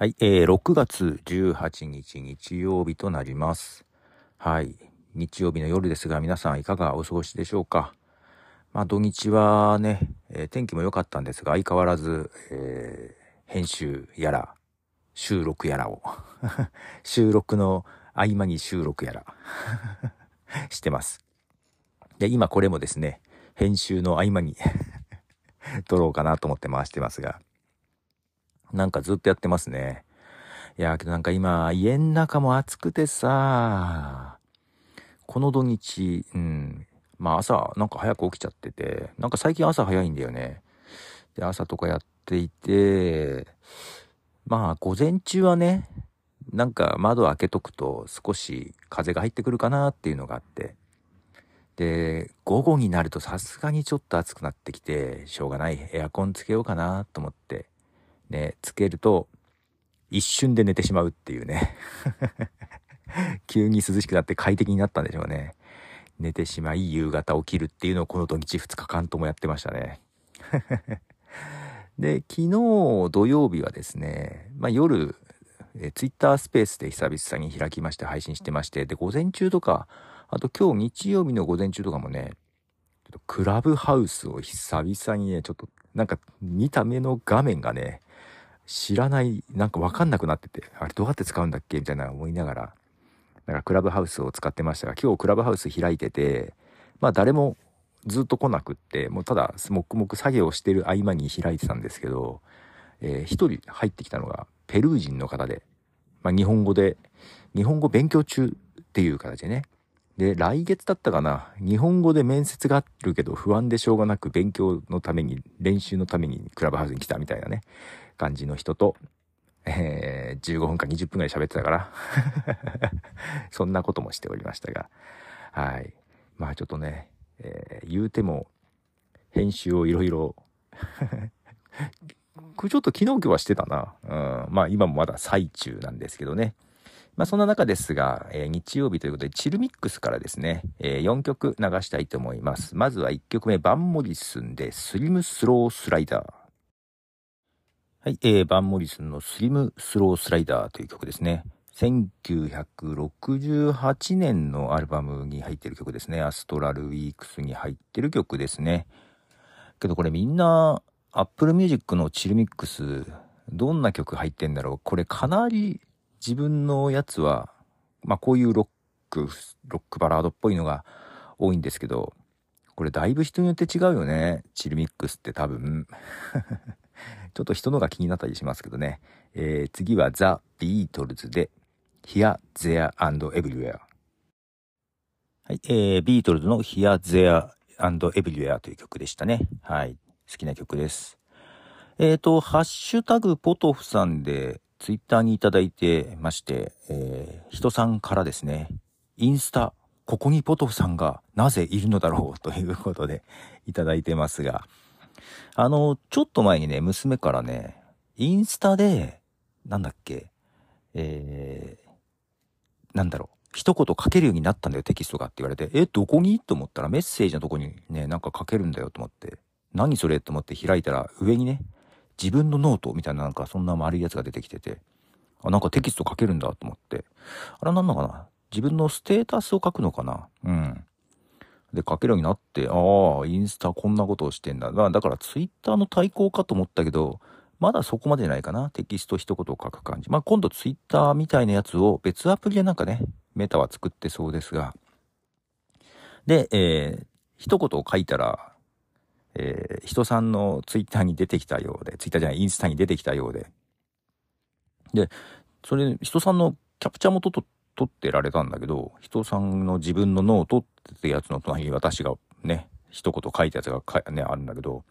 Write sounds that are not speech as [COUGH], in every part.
はい、えー、6月18日日曜日となります。はい、日曜日の夜ですが皆さんいかがお過ごしでしょうか？まあ土日はね、えー、天気も良かったんですが相変わらず、えー、編集やら収録やらを [LAUGHS] 収録の合間に収録やら [LAUGHS] してます。で、今これもですね、編集の合間に [LAUGHS] 撮ろうかなと思って回してますが、なんかずっとやってますね。いや、けどなんか今、家の中も暑くてさ、この土日、うん、まあ朝、なんか早く起きちゃってて、なんか最近朝早いんだよね。で、朝とかやっていて、まあ午前中はね、なんか窓開けとくと少し風が入ってくるかなっていうのがあって、で、午後になるとさすがにちょっと暑くなってきて、しょうがないエアコンつけようかなと思って、ね、つけると、一瞬で寝てしまうっていうね。[LAUGHS] 急に涼しくなって快適になったんでしょうね。寝てしまい夕方起きるっていうのをこの土日2日間ともやってましたね。[LAUGHS] で、昨日土曜日はですね、まあ、夜、えツイッタースペースで久々に開きまして配信してまして、で、午前中とか、あと今日日曜日の午前中とかもね、ちょっとクラブハウスを久々にね、ちょっとなんか見た目の画面がね、知らない、なんかわかんなくなってて、あれどうやって使うんだっけみたいな思いながら、なんかクラブハウスを使ってましたが、今日クラブハウス開いてて、まあ誰もずっと来なくって、もうただ黙々作業してる合間に開いてたんですけど、えー、一人入ってきたのがペルー人の方で、まあ日本語で、日本語勉強中っていう形でね、で、来月だったかな、日本語で面接があるけど不安でしょうがなく勉強のために、練習のためにクラブハウスに来たみたいなね、感じの人と、えー、15分か20分ぐらい喋ってたから [LAUGHS] そんなこともしておりましたが、はい。まあちょっとね、えー、言うても、編集をいろいろ [LAUGHS] ちょっと昨日今日はしてたな。うん、まあ今もまだ最中なんですけどね。まあそんな中ですが、えー、日曜日ということで、 Chill Mix からですね、えー、4曲流したいと思います。まずは1曲目、 Van Morrison で、 Slim Slow Slider。はい、えー、 Van Morrison の Slim Slow Slider という曲ですね。1968年のアルバムに入ってる曲ですね。 Astral Weeks に入ってる曲ですね。けどこれみんな、 Apple Music の Chill Mix、どんな曲入ってんだろう？これかなり自分のやつは、まあこういうロック、ロックバラードっぽいのが多いんですけど、これだいぶ人によって違うよね。チルミックスって多分。[LAUGHS] ちょっと人のが気になったりしますけどね。えー、次はザ・ビートルズで Here, There and Everywhere。はい、えー、ビートルズの Here, There and Everywhere という曲でしたね。はい、好きな曲です。えっ、ー、と、ハッシュタグポトフさんでツイッターにいただいてまして、えー、人さんからですね、インスタ、ここにポトフさんがなぜいるのだろうということでいただいてますが、あの、ちょっと前にね、娘からね、インスタで、なんだっけ、えー、なんだろう、一言書けるようになったんだよ、テキストがって言われて、え、どこに？と思ったらメッセージのとこにね、なんか書けるんだよと思って、何それ？と思って開いたら、上にね、自分のノートみたいななんかそんな丸いやつが出てきてて、あ、なんかテキスト書けるんだと思って、あれなんのかな？自分のステータスを書くのかな？うん。で、書けるようになって、ああ、インスタこんなことをしてんだ。だからツイッターの対抗かと思ったけど、まだそこまでないかな。テキスト一言書く感じ。まあ今度ツイッターみたいなやつを別アプリでなんかね、メタは作ってそうですが。で、えー、一言を書いたら、えー、人さんのツイッターに出てきたようで、ツイッターじゃない、インスタに出てきたようで。で、それ、人さんのキャプチャーも撮ってられたんだけど、人さんの自分のノートってやつの隣に私がね、一言書いたやつがか、ね、あるんだけど、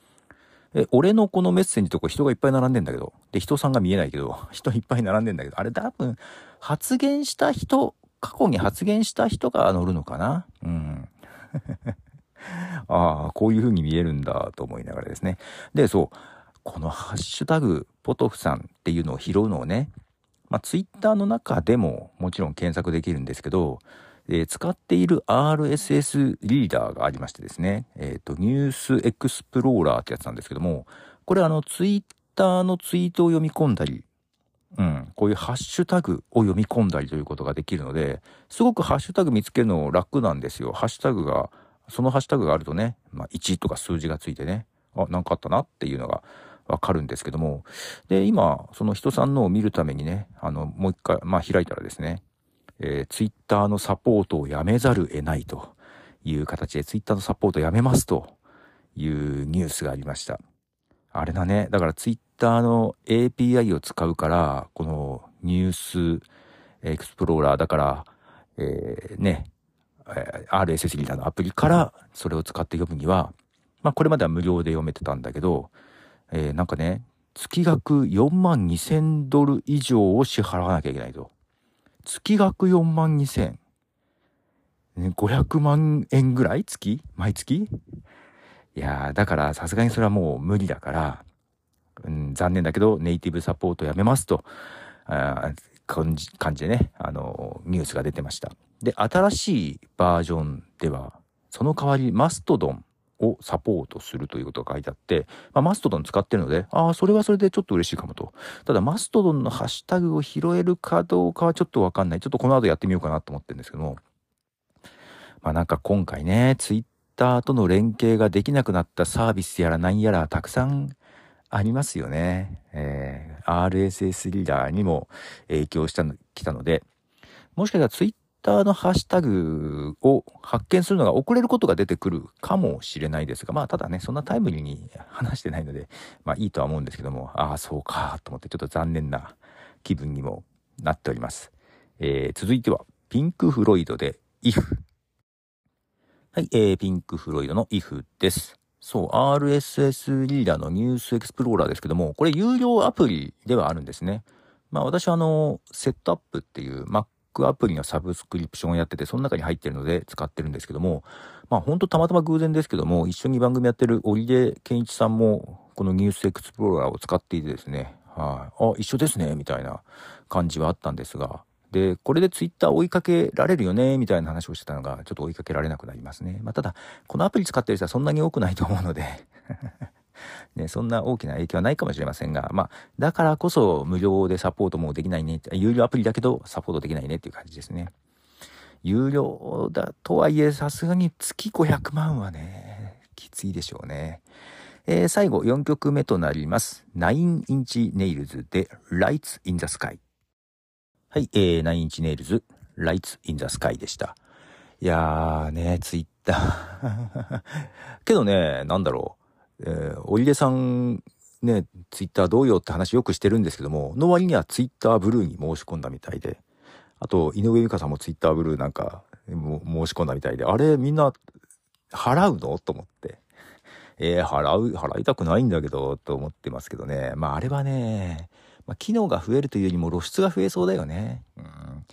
え、俺のこのメッセージとこ人がいっぱい並んでんだけど、で、人さんが見えないけど、[LAUGHS] 人いっぱい並んでんだけど、あれ多分、発言した人、過去に発言した人が乗るのかな？うん。[LAUGHS] ああ、こういう風に見えるんだと思いながらですね。で、そう、このハッシュタグ、ポトフさんっていうのを拾うのをね、まあ、ツイッターの中でももちろん検索できるんですけど、えー、使っている RSS リーダーがありましてですね、えっ、ー、と、ニュースエクスプローラーってやつなんですけども、これあの、ツイッターのツイートを読み込んだり、うん、こういうハッシュタグを読み込んだりということができるので、すごくハッシュタグ見つけるの楽なんですよ。ハッシュタグが、そのハッシュタグがあるとね、まあ、1とか数字がついてね、あ、なんかあったなっていうのがわかるんですけども、で、今、その人さんのを見るためにね、あの、もう一回、まあ、開いたらですね、えー、ツイッターのサポートをやめざる得ないという形で、ツイッターのサポートをやめますというニュースがありました。あれだね。だからツイッターの API を使うから、このニュースエクスプローラーだから、えー、ね、RSS リーダーのアプリからそれを使って読むには、まあこれまでは無料で読めてたんだけど、えー、なんかね、月額4万2000ドル以上を支払わなきゃいけないと。月額4万2000。500万円ぐらい？月？毎月？いやー、だからさすがにそれはもう無理だから、うん、残念だけどネイティブサポートやめますと、あ感じ感じでね、あの、ニュースが出てました。で、新しいバージョンでは、その代わりマストドンをサポートするということが書いてあって、まあ、マストドン使ってるので、ああ、それはそれでちょっと嬉しいかもと。ただ、マストドンのハッシュタグを拾えるかどうかはちょっとわかんない。ちょっとこの後やってみようかなと思ってるんですけども、まあなんか今回ね、ツイッターとの連携ができなくなったサービスやら何やらたくさんありますよね。えー、RSS リーダーにも影響したの、来たので、もしかしたらツイッターのハッシュタグを発見するのが遅れることが出てくるかもしれないですが、まあただね、そんなタイムリーに話してないので、[LAUGHS] まあいいとは思うんですけども、ああ、そうか、と思ってちょっと残念な気分にもなっております。えー、続いては、ピンク・フロイドで If。はい、えー、ピンク・フロイドの If です。そう、RSS リーダーのニュースエクスプローラーですけども、これ有料アプリではあるんですね。まあ私はあの、セットアップっていう Mac アプリのサブスクリプションをやってて、その中に入ってるので使ってるんですけども、まあほんとたまたま偶然ですけども、一緒に番組やってる織出健一さんも、このニュースエクスプローラーを使っていてですね、はい、あ、一緒ですね、みたいな感じはあったんですが、で、これでツイッター追いかけられるよね、みたいな話をしてたのが、ちょっと追いかけられなくなりますね。まあ、ただ、このアプリ使ってる人はそんなに多くないと思うのでね、そんな大きな影響はないかもしれませんが、まあ、だからこそ無料でサポートもできないね、有料アプリだけどサポートできないねっていう感じですね。有料だとはいえ、さすがに月500万はね、きついでしょうね。えー、最後、4曲目となります。9インチネイルズで Lights in the Sky。はい、えー、 Nine Inch Nails、Lights in the Sky でした。いやーね、ツイッター [LAUGHS] けどね、なんだろう。えー、おいでさん、ね、ツイッターどうよって話よくしてるんですけども、の割にはツイッターブルーに申し込んだみたいで、あと、井上美香さんもツイッターブルーなんか、申し込んだみたいで、あれ、みんな、払うの？と思って。えー、払う、払いたくないんだけど、と思ってますけどね。まあ、あれはね、まあ、機能が増えるというよりも露出が増えそうだよね。うん。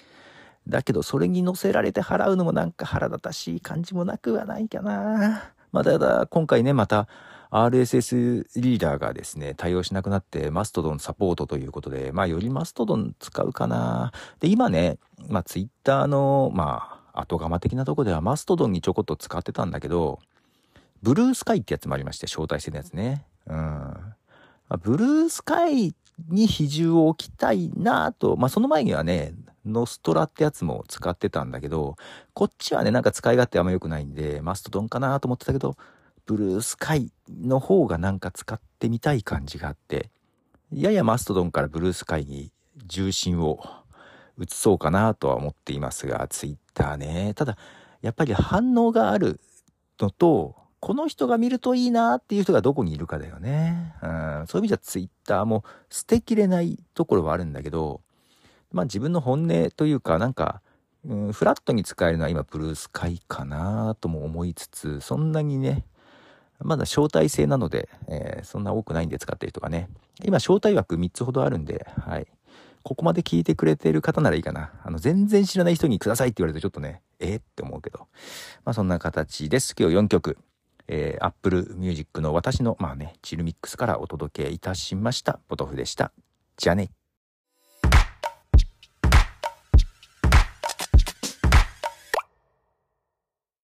だけど、それに乗せられて払うのもなんか腹立たしい感じもなくはないかな。まあ、ただ、今回ね、また、RSS リーダーがですね、対応しなくなってマストドンサポートということで、まあよりマストドン使うかな。で、今ね、まあツイッターの、まあ後釜的なとこではマストドンにちょこっと使ってたんだけど、ブルースカイってやつもありまして、招待してるやつね。うん。ブルースカイに比重を置きたいなと、まあ、その前にはね、ノストラってやつも使ってたんだけど、こっちはね、なんか使い勝手あんま良くないんで、マストドンかなと思ってたけど、ブルースカイの方がなんか使ってみたい感じがあって、ややマストドンからブルースカイに重心を移そうかなとは思っていますが、ツイッターね。ただ、やっぱり反応があるのと、この人が見るといいなっていう人がどこにいるかだよね。うん、そういう意味じゃツイッターも捨てきれないところはあるんだけど、まあ自分の本音というか、なんか、うん、フラットに使えるのは今ブルースカイかなとも思いつつ、そんなにね、まだ招待制なので、えー、そんな多くないんで使ってる人がね。今招待枠3つほどあるんで、はい。ここまで聞いてくれてる方ならいいかな。あの、全然知らない人にくださいって言われるとちょっとね、えー、って思うけど。まあそんな形です。今日4曲。えー、Apple Music の私の、まあね、チルミックスからお届けいたしました。ポトフでした。じゃあね。